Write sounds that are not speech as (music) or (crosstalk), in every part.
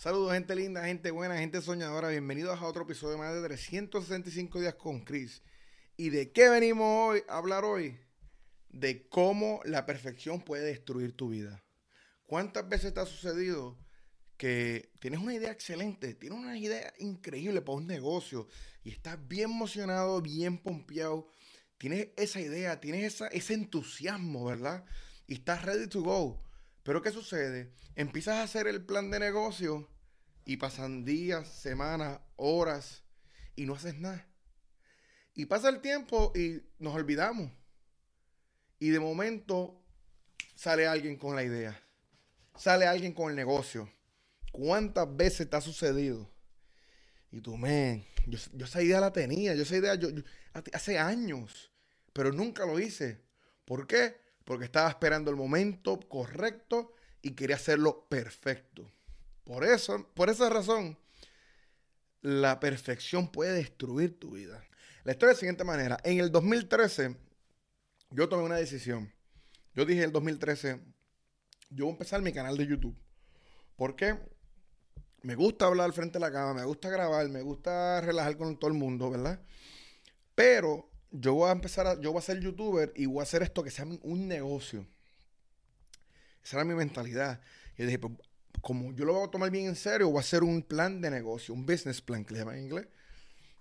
Saludos, gente linda, gente buena, gente soñadora. Bienvenidos a otro episodio más de 365 días con Chris. ¿Y de qué venimos hoy a hablar hoy? De cómo la perfección puede destruir tu vida. ¿Cuántas veces te ha sucedido que tienes una idea excelente, tienes una idea increíble para un negocio y estás bien emocionado, bien pompeado, tienes esa idea, tienes ese entusiasmo, ¿verdad? Y estás ready to go. Pero ¿qué sucede? Empiezas a hacer el plan de negocio y pasan días, semanas, horas y no haces nada. Y pasa el tiempo y nos olvidamos. Y de momento sale alguien con la idea. Sale alguien con el negocio. ¿Cuántas veces te ha sucedido? Y tú, men, yo, esa idea la tenía, yo esa idea yo, hace años, pero nunca lo hice. ¿Por qué? Porque estaba esperando el momento correcto y quería hacerlo perfecto. Por eso, por esa razón, la perfección puede destruir tu vida. La historia es de la siguiente manera. En el 2013, yo tomé una decisión. Yo dije en el 2013, yo voy a empezar mi canal de YouTube. ¿Por qué? me gusta hablar frente a la cama, me gusta grabar, me gusta relajar con todo el mundo, ¿verdad? Pero yo voy a empezar a, yo voy a ser youtuber y voy a hacer esto que sea un negocio. Esa era mi mentalidad. Y dije, pues, como yo lo voy a tomar bien en serio, voy a hacer un plan de negocio, un business plan que le llaman en inglés.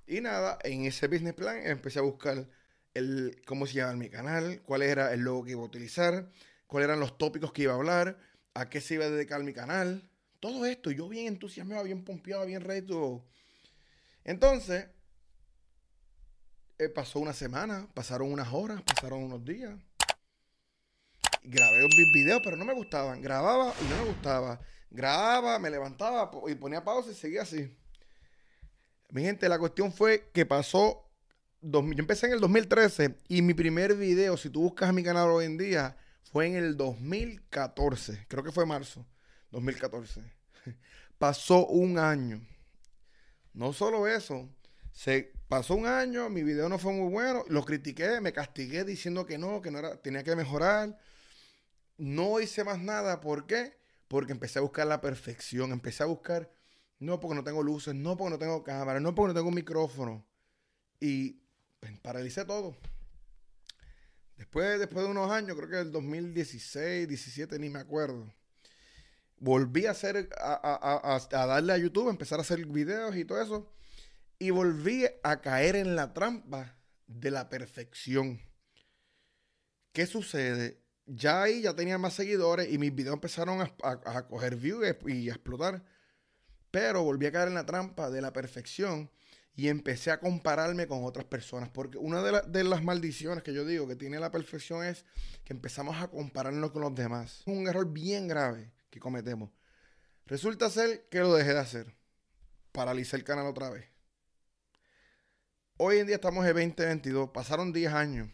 Y nada, en ese business plan empecé a buscar el, cómo se llama mi canal, cuál era el logo que iba a utilizar, cuáles eran los tópicos que iba a hablar, a qué se iba a dedicar mi canal, todo esto, yo bien entusiasmado, bien pompeado, bien reto. Entonces, eh, pasó una semana, pasaron unas horas, pasaron unos días. Grabé un video, pero no me gustaban. Grababa y no me gustaba. Grababa, me levantaba y ponía pausa y seguía así. Mi gente, la cuestión fue que pasó. yo empecé en el 2013 y mi primer video, si tú buscas mi canal hoy en día, fue en el 2014. Creo que fue marzo. 2014. (laughs) Pasó un año. No solo eso, se pasó un año, mi video no fue muy bueno, lo critiqué, me castigué diciendo que no, que no era, tenía que mejorar. No hice más nada, ¿por qué? Porque empecé a buscar la perfección, empecé a buscar, no porque no tengo luces, no porque no tengo cámara, no porque no tengo micrófono. Y pues, paralicé todo. Después, después de unos años, creo que el 2016, 17, ni me acuerdo volví a hacer, a, darle a YouTube, a empezar a hacer videos y todo eso. Y volví a caer en la trampa de la perfección. ¿Qué sucede? Ya ahí ya tenía más seguidores y mis videos empezaron a, coger views y a explotar. Pero volví a caer en la trampa de la perfección y empecé a compararme con otras personas. Porque una de, de, las maldiciones que yo digo que tiene la perfección es que empezamos a compararnos con los demás. Es un error bien grave que cometemos. Resulta ser que lo dejé de hacer. Paralicé el canal otra vez. Hoy en día estamos en 2022. Pasaron 10 años.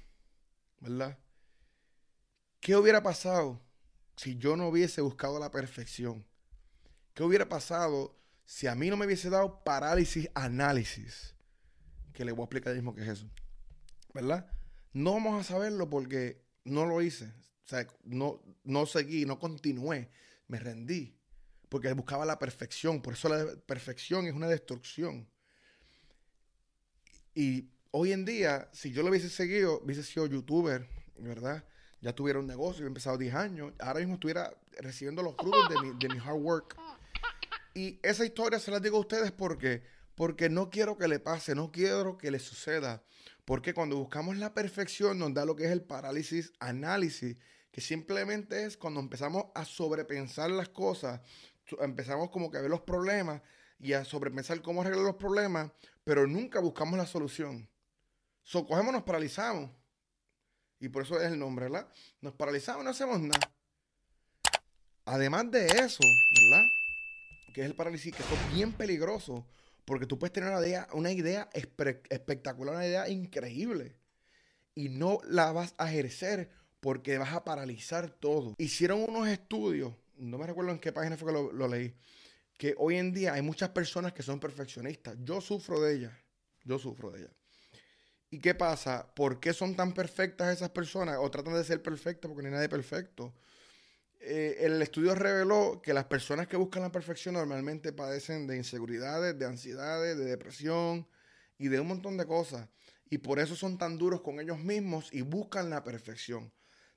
¿Verdad? ¿Qué hubiera pasado si yo no hubiese buscado la perfección? ¿Qué hubiera pasado si a mí no me hubiese dado parálisis análisis? Que le voy a explicar mismo qué es eso. ¿Verdad? No vamos a saberlo porque no lo hice. O sea, no, no seguí, no continué me rendí, porque buscaba la perfección, por eso la perfección es una destrucción. Y hoy en día, si yo lo hubiese seguido, hubiese sido youtuber, ¿verdad? Ya tuviera un negocio, he empezado 10 años, ahora mismo estuviera recibiendo los frutos de mi, de mi hard work. Y esa historia se la digo a ustedes porque, porque no quiero que le pase, no quiero que le suceda. Porque cuando buscamos la perfección nos da lo que es el parálisis análisis que simplemente es cuando empezamos a sobrepensar las cosas, empezamos como que a ver los problemas y a sobrepensar cómo arreglar los problemas, pero nunca buscamos la solución. So, cogemos, nos paralizamos. Y por eso es el nombre, ¿verdad? Nos paralizamos y no hacemos nada. Además de eso, ¿verdad? Que es el parálisis, que es bien peligroso, porque tú puedes tener una idea, una idea espectacular, una idea increíble, y no la vas a ejercer porque vas a paralizar todo. Hicieron unos estudios, no me recuerdo en qué página fue que lo, leí, que hoy en día hay muchas personas que son perfeccionistas. Yo sufro de ellas, yo sufro de ellas. ¿Y qué pasa? ¿Por qué son tan perfectas esas personas? O tratan de ser perfectas porque no hay nadie perfecto. eh, el estudio reveló que las personas que buscan la perfección normalmente padecen de inseguridades, de ansiedades, de depresión y de un montón de cosas. Y por eso son tan duros con ellos mismos y buscan la perfección.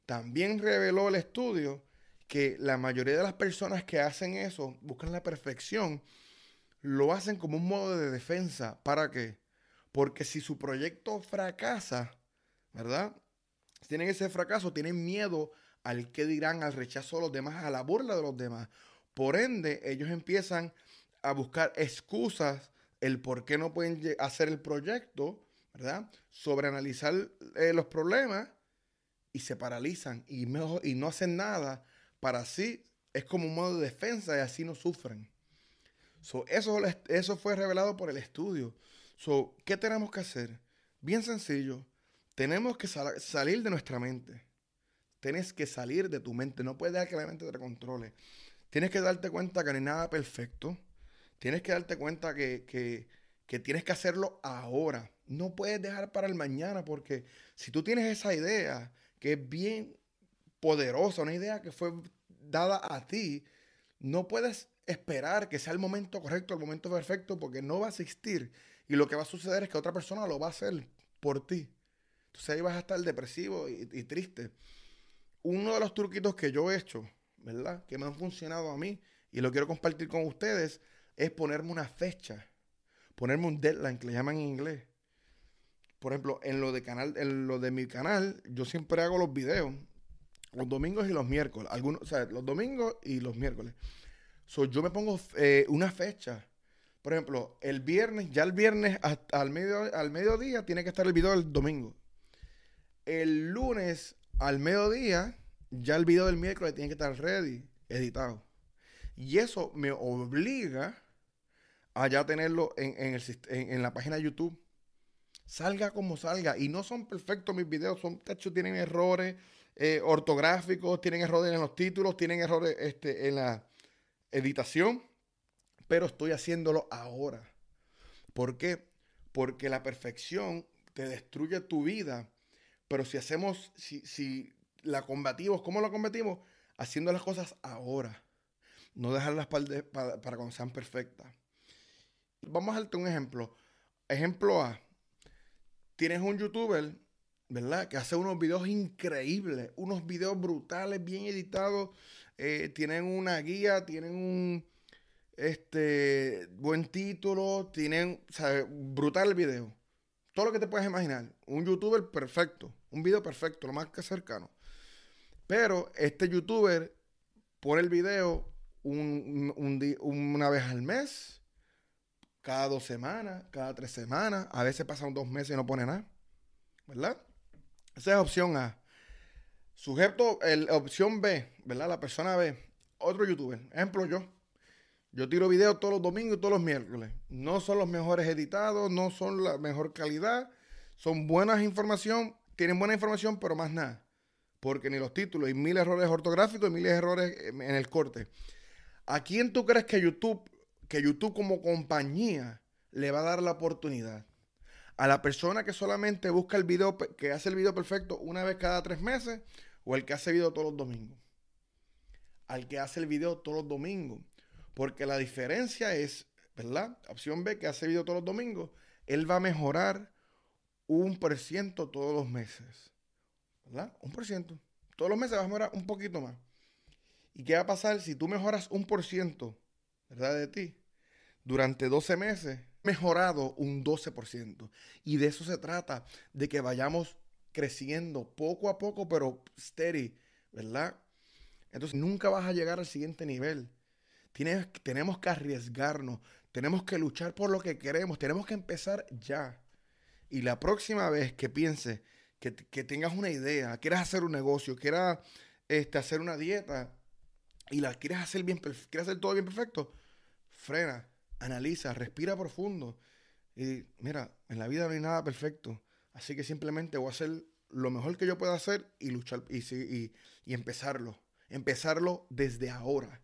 También reveló el estudio que la mayoría de las personas que hacen eso, buscan la perfección, lo hacen como un modo de defensa. ¿Para qué? Porque si su proyecto fracasa, ¿verdad? Si tienen ese fracaso, tienen miedo al que dirán, al rechazo de los demás, a la burla de los demás. Por ende, ellos empiezan a buscar excusas, el por qué no pueden hacer el proyecto, ¿verdad? Sobreanalizar eh, los problemas y se paralizan y, y no hacen nada para así, es como un modo de defensa y así no sufren. So, eso, eso fue revelado por el estudio. So, ¿Qué tenemos que hacer? Bien sencillo. Tenemos que salir de nuestra mente. Tienes que salir de tu mente. No puedes dejar que la mente te controle. Tienes que darte cuenta que no hay nada perfecto. Tienes que darte cuenta que, que tienes que hacerlo ahora. No puedes dejar para el mañana porque si tú tienes esa idea que es bien poderosa, una idea que fue dada a ti, no puedes esperar que sea el momento correcto, el momento perfecto, porque no va a existir. Y lo que va a suceder es que otra persona lo va a hacer por ti. Entonces ahí vas a estar depresivo y, triste. Uno de los truquitos que yo he hecho, ¿verdad? Que me han funcionado a mí y lo quiero compartir con ustedes, es ponerme una fecha. Ponerme un deadline, que le llaman en inglés. Por ejemplo, en lo de canal, en lo de mi canal, yo siempre hago los videos los domingos y los miércoles. Algunos, los domingos y los miércoles. So, yo me pongo eh, una fecha. Por ejemplo, el viernes, ya el viernes al, medio, al mediodía tiene que estar el video del domingo. El lunes al mediodía, ya el video del miércoles tiene que estar ready, editado. Y eso me obliga a ya tenerlo en, el, en, la página de YouTube. Salga como salga. Y no son perfectos mis videos, son, de tienen errores eh, ortográficos, tienen errores en los títulos, tienen errores este, en la editación, pero estoy haciéndolo ahora. ¿Por qué? Porque la perfección te destruye tu vida, pero si hacemos, si, si la combatimos, ¿cómo la combatimos? Haciendo las cosas ahora, no dejarlas para, para, para cuando sean perfectas. Vamos a darte un ejemplo. Ejemplo A. Tienes un youtuber ¿verdad? Que hace unos videos increíbles, unos videos brutales, bien editados. Eh, tienen una guía, tienen un este buen título, tienen, brutal el video. Todo lo que te puedes imaginar. Un youtuber perfecto, un video perfecto, lo más que cercano. Pero este youtuber pone el video una vez al mes, cada dos semanas, cada tres semanas, a veces pasan dos meses y no pone nada, ¿verdad? Esa es opción A. Sujeto, el, opción B, ¿verdad? La persona B, otro youtuber. Ejemplo, yo. Yo tiro videos todos los domingos y todos los miércoles. No son los mejores editados, no son la mejor calidad. Son buenas información, tienen buena información, pero más nada. Porque ni los títulos, hay mil errores ortográficos y mil errores en el corte. ¿A quién tú crees que YouTube, que YouTube como compañía le va a dar la oportunidad? A la persona que solamente busca el video, que hace el video perfecto una vez cada tres meses, o el que hace video todos los domingos. Al que hace el video todos los domingos. Porque la diferencia es, ¿verdad? Opción B, que hace video todos los domingos, él va a mejorar un por ciento todos los meses. ¿Verdad? Un por ciento. Todos los meses va a mejorar un poquito más. ¿Y qué va a pasar si tú mejoras un por ciento, ¿verdad? De ti, durante 12 meses, mejorado un 12%. Y de eso se trata, de que vayamos creciendo poco a poco, pero steady, ¿verdad? Entonces nunca vas a llegar al siguiente nivel. Tienes, tenemos que arriesgarnos, tenemos que luchar por lo que queremos, tenemos que empezar ya. Y la próxima vez que pienses, que, tengas una idea, quieras hacer un negocio, quieras este, hacer una dieta y la quieres hacer bien, quieres hacer todo bien perfecto, frena analiza, respira profundo. Y mira, en la vida no hay nada perfecto. Así que simplemente voy a hacer lo mejor que yo pueda hacer y luchar y, y, y empezarlo. Empezarlo desde ahora.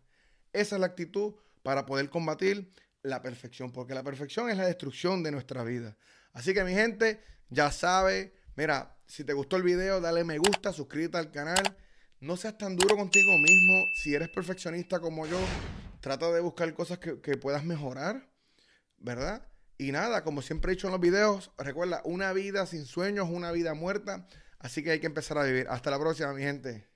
Esa es la actitud para poder combatir la perfección, porque la perfección es la destrucción de nuestra vida. Así que mi gente, ya sabe, mira, si te gustó el video, dale me gusta, suscríbete al canal no seas tan duro contigo mismo. Si eres perfeccionista como yo, trata de buscar cosas que, puedas mejorar, ¿verdad? Y nada, como siempre he dicho en los videos, recuerda, una vida sin sueños, una vida muerta. Así que hay que empezar a vivir. Hasta la próxima, mi gente.